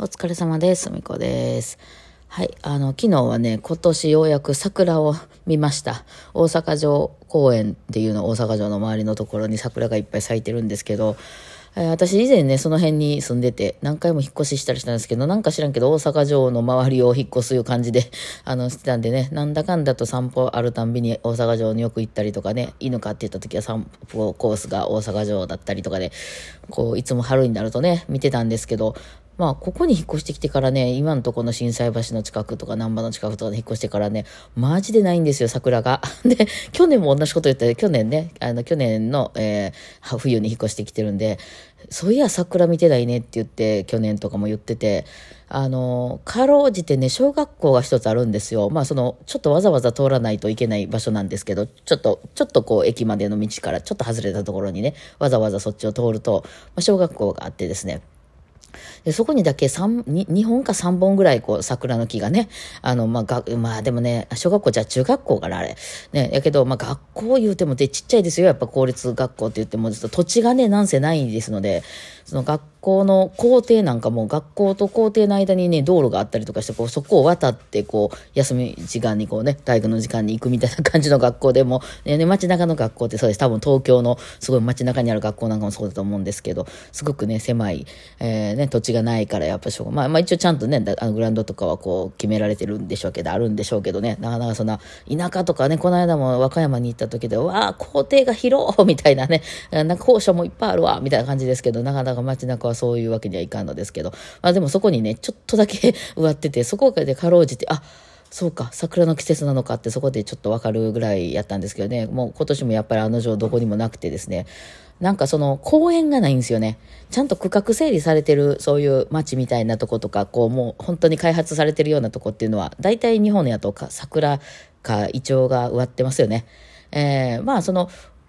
お疲れ様です。みこです。はい。あの、昨日はね、今年ようやく桜を見ました。大阪城公園っていうの、大阪城の周りのところに桜がいっぱい咲いてるんですけど、えー私以前ね、その辺に住んでて、何回も引っ越ししたりしたんですけど、なんか知らんけど、大阪城の周りを引っ越すいう感じで、あの、してたんでね、なんだかんだと散歩あるたんびに大阪城によく行ったりとかね、犬かって言った時は散歩コースが大阪城だったりとかで、こう、いつも春になるとね、見てたんですけど、まあ、ここに引っ越してきてからね、今のところの震災橋の近くとか、難波の近くとかで引っ越してからね、マジでないんですよ、桜が。で、去年も同じこと言って、去年ね、あの、去年の、えー冬に引っ越してきてるんで、そういや桜見てないねって言って、去年とかも言ってて、あの、かろうじてね、小学校が一つあるんですよ。まあ、その、ちょっとわざわざ通らないといけない場所なんですけど、ちょっと、ちょっとこう、駅までの道からちょっと外れたところにね、わざわざそっちを通ると、まあ、小学校があってですね、でそこにだけ三に2本か3本ぐらいこう桜の木がね、あの、まあ、が、まあでもね、小学校じゃ中学校からあれ。ね、やけど、まあ学校言うてもでちっちゃいですよ。やっぱ公立学校って言っても、ずっと土地がね、なんせないですので、その学校の校庭なんかも学校と校庭の間にね、道路があったりとかして、こう、そこを渡って、こう、休み時間にこうね、体育の時間に行くみたいな感じの学校でも、ね、ね街中の学校ってそうです。多分東京のすごい街中にある学校なんかもそうだと思うんですけど、すごくね、狭い、えーね、土地がないから、やっぱしょうまあ、まあ一応ちゃんとね、あのグラウンドとかはこう、決められてるんでしょうけど、あるんでしょうけどね、なかなかそんな、田舎とかね、この間も和歌山に行った時で、わあ、校庭が広みたいなね、なんか校舎もいっぱいあるわ、みたいな感じですけど、なかなか街中はそういうわけにはいかんのですけど、まあでもそこにね、ちょっとだけ 植わってて、そこでかろうじて、あ、そうか、桜の季節なのかってそこでちょっとわかるぐらいやったんですけどね、もう今年もやっぱりあの城どこにもなくてですね、なんかその公園がないんですよね。ちゃんと区画整理されてるそういう街みたいなとことか、こうもう本当に開発されてるようなとこっていうのは、大体日本やとか桜かイチョウが植わってますよね。えー、まあその、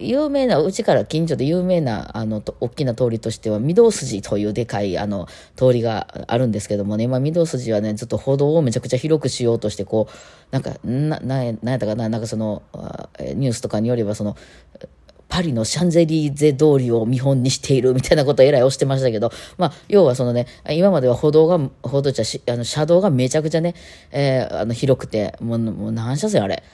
有名な、うちから近所で有名な、あの、大きな通りとしては、御堂筋というでかい、あの、通りがあるんですけどもね、まあ、御堂筋はね、ずっと歩道をめちゃくちゃ広くしようとして、こう、なんか、な、な、なんやったかな、なんかその、ニュースとかによれば、その、パリのシャンゼリーゼ通りを見本にしているみたいなことをえらい押してましたけど、まあ、要はそのね、今までは歩道が、歩道じゃ、あの、車道がめちゃくちゃね、えーあの、広くて、もう、もう何車線あれ。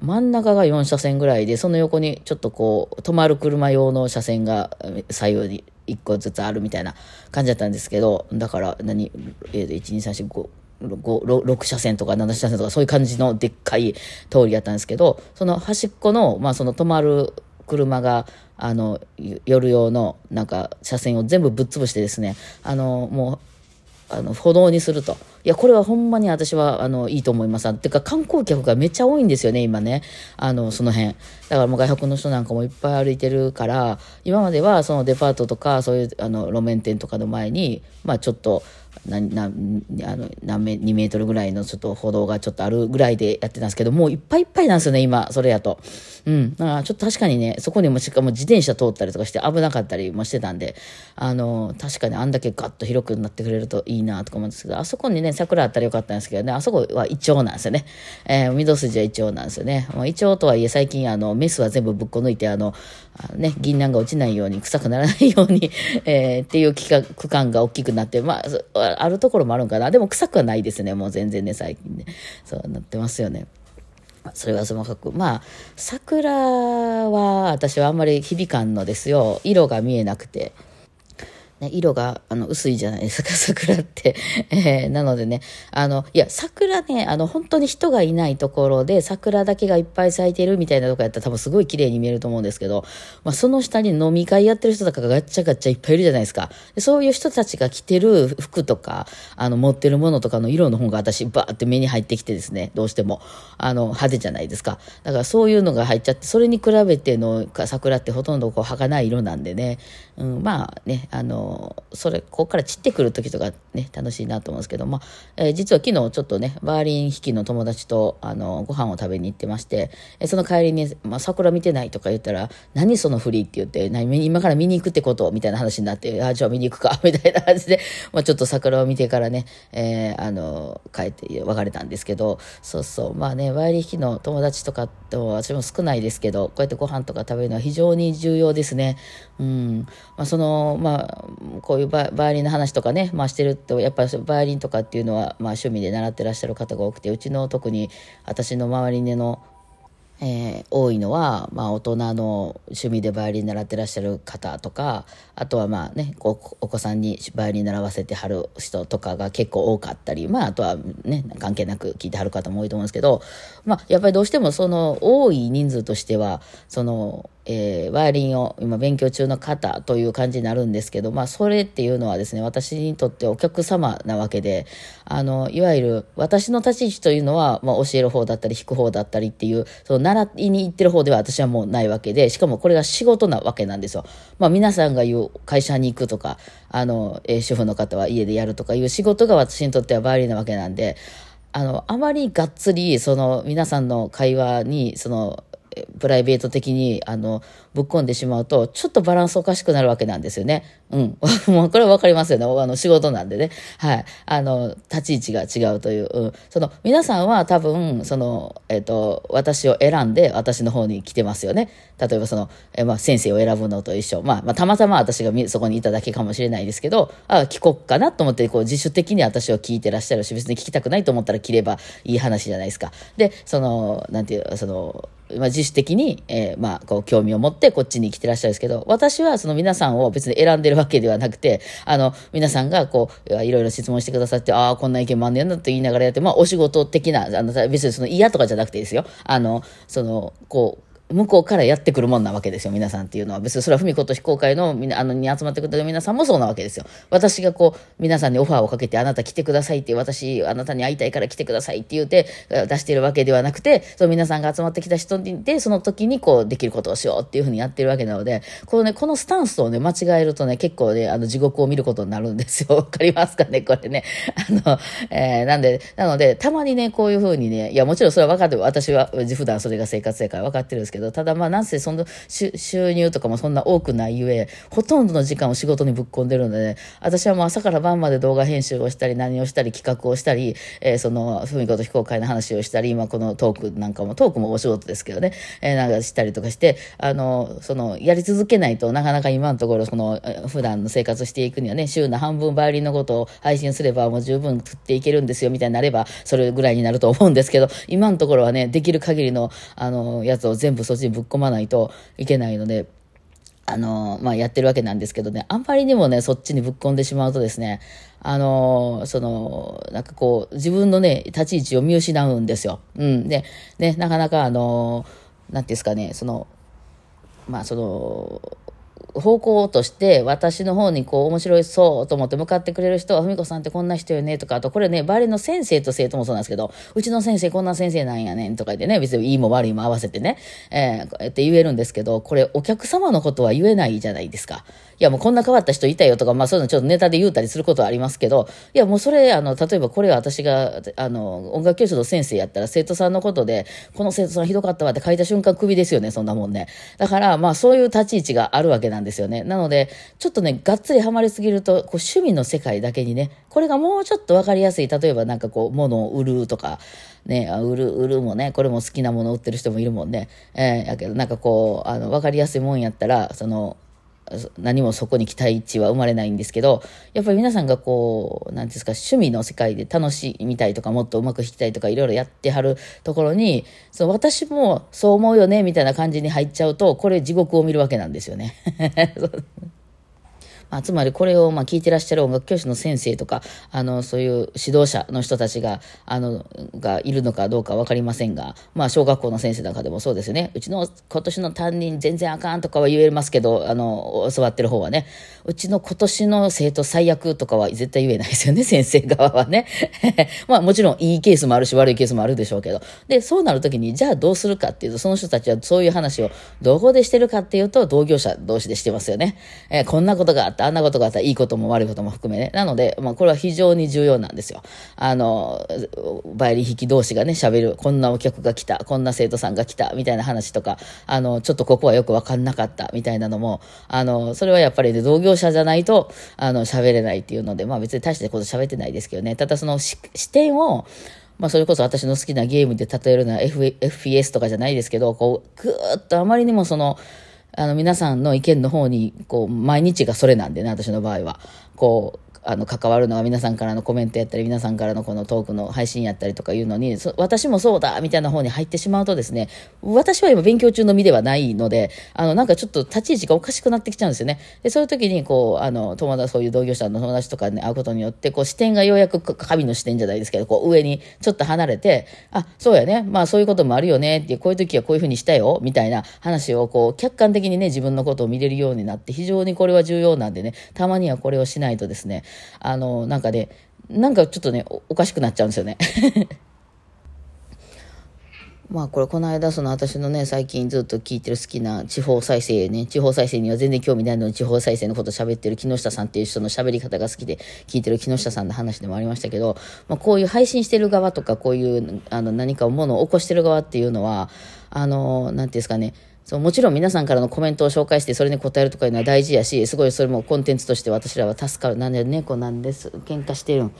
真ん中が4車線ぐらいで、その横にちょっとこう、止まる車用の車線が左右に1個ずつあるみたいな感じだったんですけど、だから何、えー、1、2、3、4、5、5 6車線とか7車線とかそういう感じのでっかい通りやったんですけど、その端っこの、まあその止まる車が、あの、夜用のなんか車線を全部ぶっ潰してですね、あの、もう、あの、歩道にすると。いや、これはほんまに私は、あの、いいと思います。てか、観光客がめっちゃ多いんですよね、今ね。あの、その辺。だからもう外国の人なんかもいっぱい歩いてるから、今まではそのデパートとか、そういう、あの、路面店とかの前に、まあちょっと、ななあの何メ2メートルぐらいのちょっと歩道がちょっとあるぐらいでやってたんですけど、もういっぱいいっぱいなんですよね、今、それやと。うん。だからちょっと確かにね、そこにもしかも自転車通ったりとかして危なかったりもしてたんで、あの、確かにあんだけガッと広くなってくれるといいなとか思うんですけど、あそこにね、桜あったらよかったんですけどね、あそこはイチョウなんですよね。えー、御堂筋はイチョウなんですよね。まあ、イチョウとはいえ最近あの、メスは全部ぶっこ抜いて、あの、あのね、銀杏が落ちないように、臭くならないように、えー、っていう期間区間が大きくなって、まあ、あるところもあるんかな。でも臭くはないですね、もう全然ね、最近ね。そうなってますよね。それはそのかく。まあ、桜は私はあんまり響かんのですよ。色が見えなくて。ね、色があの薄いじゃないですか、桜って。えーなのでね、あの、いや、桜ね、あの、本当に人がいないところで、桜だけがいっぱい咲いてるみたいなとこやったら多分すごい綺麗に見えると思うんですけど、まあ、その下に飲み会やってる人とかがガッチャガッチャいっぱいいるじゃないですか。でそういう人たちが着てる服とか、あの、持ってるものとかの色の方が私、バーって目に入ってきてですね、どうしても、あの、派手じゃないですか。だからそういうのが入っちゃって、それに比べての桜ってほとんどこう、儚い色なんでね、うん、まあね、あの、それ、ここから散ってくる時とかね、楽しいなと思うんですけど、まあ、えー実は昨日ちょっとね、バーリン引きの友達と、あの、ご飯を食べに行ってまして、えーその帰りに、まあ、桜見てないとか言ったら、何そのフリーって言って、何、今から見に行くってことみたいな話になって、あ、じゃあ見に行くか、みたいな感じで、まあ、ちょっと桜を見てからね、えーあの、帰って別れたんですけど、そうそう、まあね、バーリン引きの友達とかと私も少ないですけど、こうやってご飯とか食べるのは非常に重要ですね。うん。まあ、その、まあ、こういうバイオリンの話とかね、まあ、してるとやっぱりバイオリンとかっていうのは、まあ、趣味で習ってらっしゃる方が多くてうちの特に私の周りでのえー、多いのは、まあ、大人の趣味でバイオリン習ってらっしゃる方とかあとはまあねお子さんにバイオリン習わせてはる人とかが結構多かったり、まあ、あとはね関係なく聞いてはる方も多いと思うんですけど、まあ、やっぱりどうしてもその多い人数としてはそのえー、バイオリンを今勉強中の方という感じになるんですけど、まあ、それっていうのはですね、私にとってお客様なわけで、あの、いわゆる私の立ち位置というのは、まあ、教える方だったり、弾く方だったりっていう、その習いに行ってる方では私はもうないわけで、しかもこれが仕事なわけなんですよ。まあ、皆さんが言う会社に行くとか、あの、えー、主婦の方は家でやるとかいう仕事が私にとってはバイオリンなわけなんで、あの、あまりがっつり、その、皆さんの会話に、その、プライベート的に、あの、ぶっ込んでしまうと、ちょっとバランスおかしくなるわけなんですよね。うん。もうこれはわかりますよね。あの、仕事なんでね。はい。あの、立ち位置が違うという。うん。その、皆さんは多分、その、えっ、ー、と、私を選んで私の方に来てますよね。例えばその、えまあ、先生を選ぶのと一緒。まあ、まあ、たまたま私がそこにいただけかもしれないですけど、あ、聞こっかなと思って、こう、自主的に私を聞いてらっしゃるし、別に聞きたくないと思ったら切ればいい話じゃないですか。で、その、なんていう、その、まあ、自主的に、えー、まあ、こう、興味を持ってってこっちに来てらっしゃるんですけど、私はその皆さんを別に選んでるわけではなくて、あの、皆さんがこう、いろいろ質問してくださって、ああ、こんな意見もあんねんなと言いながらやって、まあ、お仕事的な、あの、別にその嫌とかじゃなくてですよ。あの、その、こう、向こうからやってくるもんなわけですよ、皆さんっていうのは。別にそれは文子と非公開のみなあのに集まってくれた皆さんもそうなわけですよ。私がこう、皆さんにオファーをかけて、あなた来てくださいって、私、あなたに会いたいから来てくださいって言って、出してるわけではなくて、その皆さんが集まってきた人で、その時にこう、できることをしようっていうふうにやってるわけなので、このね、このスタンスをね、間違えるとね、結構ね、あの、地獄を見ることになるんですよ。わかりますかね、これね。あの、えー、なんで、なので、たまにね、こういうふうにね、いや、もちろんそれは分かって、私は、普段それが生活やから分かってるんですけど、ただまあ、なんせその収入とかもそんな多くないゆえ、ほとんどの時間を仕事にぶっ込んでるので、ね、私はもう朝から晩まで動画編集をしたり、何をしたり、企画をしたり、えー、その、文子と非公開の話をしたり、今このトークなんかも、トークもお仕事ですけどね、えー、なんかしたりとかして、あの、その、やり続けないとなかなか今のところ、その、普段の生活していくにはね、週の半分バイオリンのことを配信すればもう十分食っていけるんですよ、みたいになれば、それぐらいになると思うんですけど、今のところはね、できる限りの、あの、やつを全部そっちにぶっ込まないといけないので、あの、まあ、やってるわけなんですけどね、あんまりにもね、そっちにぶっ込んでしまうとですね、あの、その、なんかこう、自分のね、立ち位置を見失うんですよ。うん。で、ね、なかなかあの、なんていうんですかね、その、まあ、その、方向として私の方にこう面白いそうと思って向かってくれる人は、ふみこさんってこんな人よねとか、あとこれね、バレの先生と生徒もそうなんですけど、うちの先生こんな先生なんやねんとか言ってね、別にいいも悪いも合わせてね、えー、って言えるんですけど、これお客様のことは言えないじゃないですか。いやもうこんな変わった人いたよとか、まあそういうのちょっとネタで言うたりすることはありますけど、いやもうそれ、あの、例えばこれは私が、あの、音楽教室の先生やったら生徒さんのことで、この生徒さんひどかったわって書いた瞬間クビですよね、そんなもんね。だから、まあそういう立ち位置があるわけなんですですよね。なので、ちょっとね、がっつりハマりすぎると、こう趣味の世界だけにね、これがもうちょっとわかりやすい、例えばなんかこう、物を売るとか、ね、売る、売るもね、これも好きなもの売ってる人もいるもんね。えー、やけどなんかこう、あの、わかりやすいもんやったら、その、何もそこに期待値は生まれないんですけど、やっぱり皆さんがこう、なんですか、趣味の世界で楽しみたいとか、もっとうまく弾きたいとか、いろいろやってはるところに、その私もそう思うよね、みたいな感じに入っちゃうと、これ地獄を見るわけなんですよね。まあ、つまりこれをまあ聞いてらっしゃる音楽教師の先生とか、あの、そういう指導者の人たちが、あの、がいるのかどうかわかりませんが、まあ、小学校の先生なんかでもそうですよね。うちの今年の担任全然あかんとかは言えますけど、あの、教わってる方はね、うちの今年の生徒最悪とかは絶対言えないですよね、先生側はね。まあ、もちろんいいケースもあるし、悪いケースもあるでしょうけど。で、そうなるときに、じゃあどうするかっていうと、その人たちはそういう話をどこでしてるかっていうと、同業者同士でしてますよね。えー、こんなことがあった、あんなことがあった、いいことも悪いことも含めね。なので、まあ、これは非常に重要なんですよ。あの、バイオリン弾き同士がね、喋る、こんなお客が来た、こんな生徒さんが来た、みたいな話とか、あの、ちょっとここはよくわかんなかった、みたいなのも、あの、それはやっぱりね、同業者じゃないと、あの、喋れないっていうので、まあ別に大してこと喋ってないですけどね。ただその視点を、まあそれこそ私の好きなゲームで例えるのは F FPS とかじゃないですけど、こう、ぐーっとあまりにもその、あの、皆さんの意見の方に、こう、毎日がそれなんでね、私の場合は。こう、あの関わるのは皆さんからのコメントやったり皆さんからのこのトークの配信やったりとかいうのに私もそうだみたいな方に入ってしまうとですね私は今勉強中の身ではないのであのなんかちょっと立ち位置がおかしくなってきちゃうんですよね。でそういう時にこうあの友達そういう同業者の友達とかに会うことによってこう視点がようやく神の視点じゃないですけどこう上にちょっと離れてあそうやね。まあそういうこともあるよねってこういう時はこういうふうにしたよみたいな話をこう客観的にね自分のことを見れるようになって非常にこれは重要なんでねたまにはこれをしないとですねあの、なんかね、なんかちょっとね、おかしくなっちゃうんですよね。まあこれこの間その私のね最近ずっと聞いてる好きな地方再生ね地方再生には全然興味ないのに地方再生のこと喋ってる木下さんっていう人の喋り方が好きで聞いてる木下さんの話でもありましたけど、まあ、こういう配信してる側とかこういうあの何かものを起こしてる側っていうのはあの何ていうんですかねそうもちろん皆さんからのコメントを紹介してそれに答えるとかいうのは大事やしすごいそれもコンテンツとして私らは助かるなんで猫なんです喧嘩してるん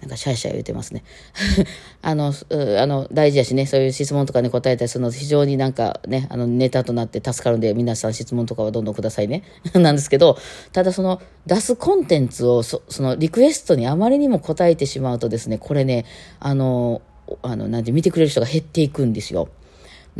なんかシャイシャイ言うてますね。あの、あの、大事やしね、そういう質問とかに答えたりするの非常になんかね、あの、ネタとなって助かるんで、皆さん質問とかはどんどんくださいね。なんですけど、ただその、出すコンテンツをそ、の、リクエストにあまりにも答えてしまうとですね、これね、あの、あの、なんて見てくれる人が減っていくんですよ。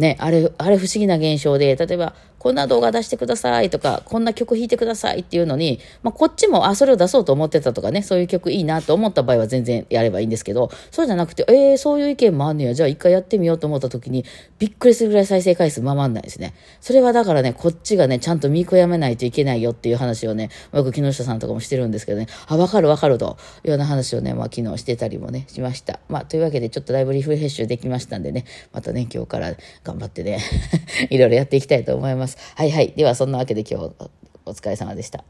ね、あれ、あれ不思議な現象で、例えば、こんな動画出してくださいとか、こんな曲弾いてくださいっていうのに、まあ、こっちも、あ、それを出そうと思ってたとかね、そういう曲いいなと思った場合は全然やればいいんですけど、そうじゃなくて、えー、そういう意見もあんねや、じゃあ一回やってみようと思った時に、びっくりするぐらい再生回数ままんないですね。それはだからね、こっちがね、ちゃんと見悔やめないといけないよっていう話をね、よく木下さんとかもしてるんですけどね、あ、わかるわかるというような話をね、まあ昨日してたりもね、しました。まあというわけでちょっとだいぶリフレッシュできましたんでね、またね、今日から頑張ってね、いろいろやっていきたいと思いますます。はいはい。ではそんなわけで今日お疲れ様でした。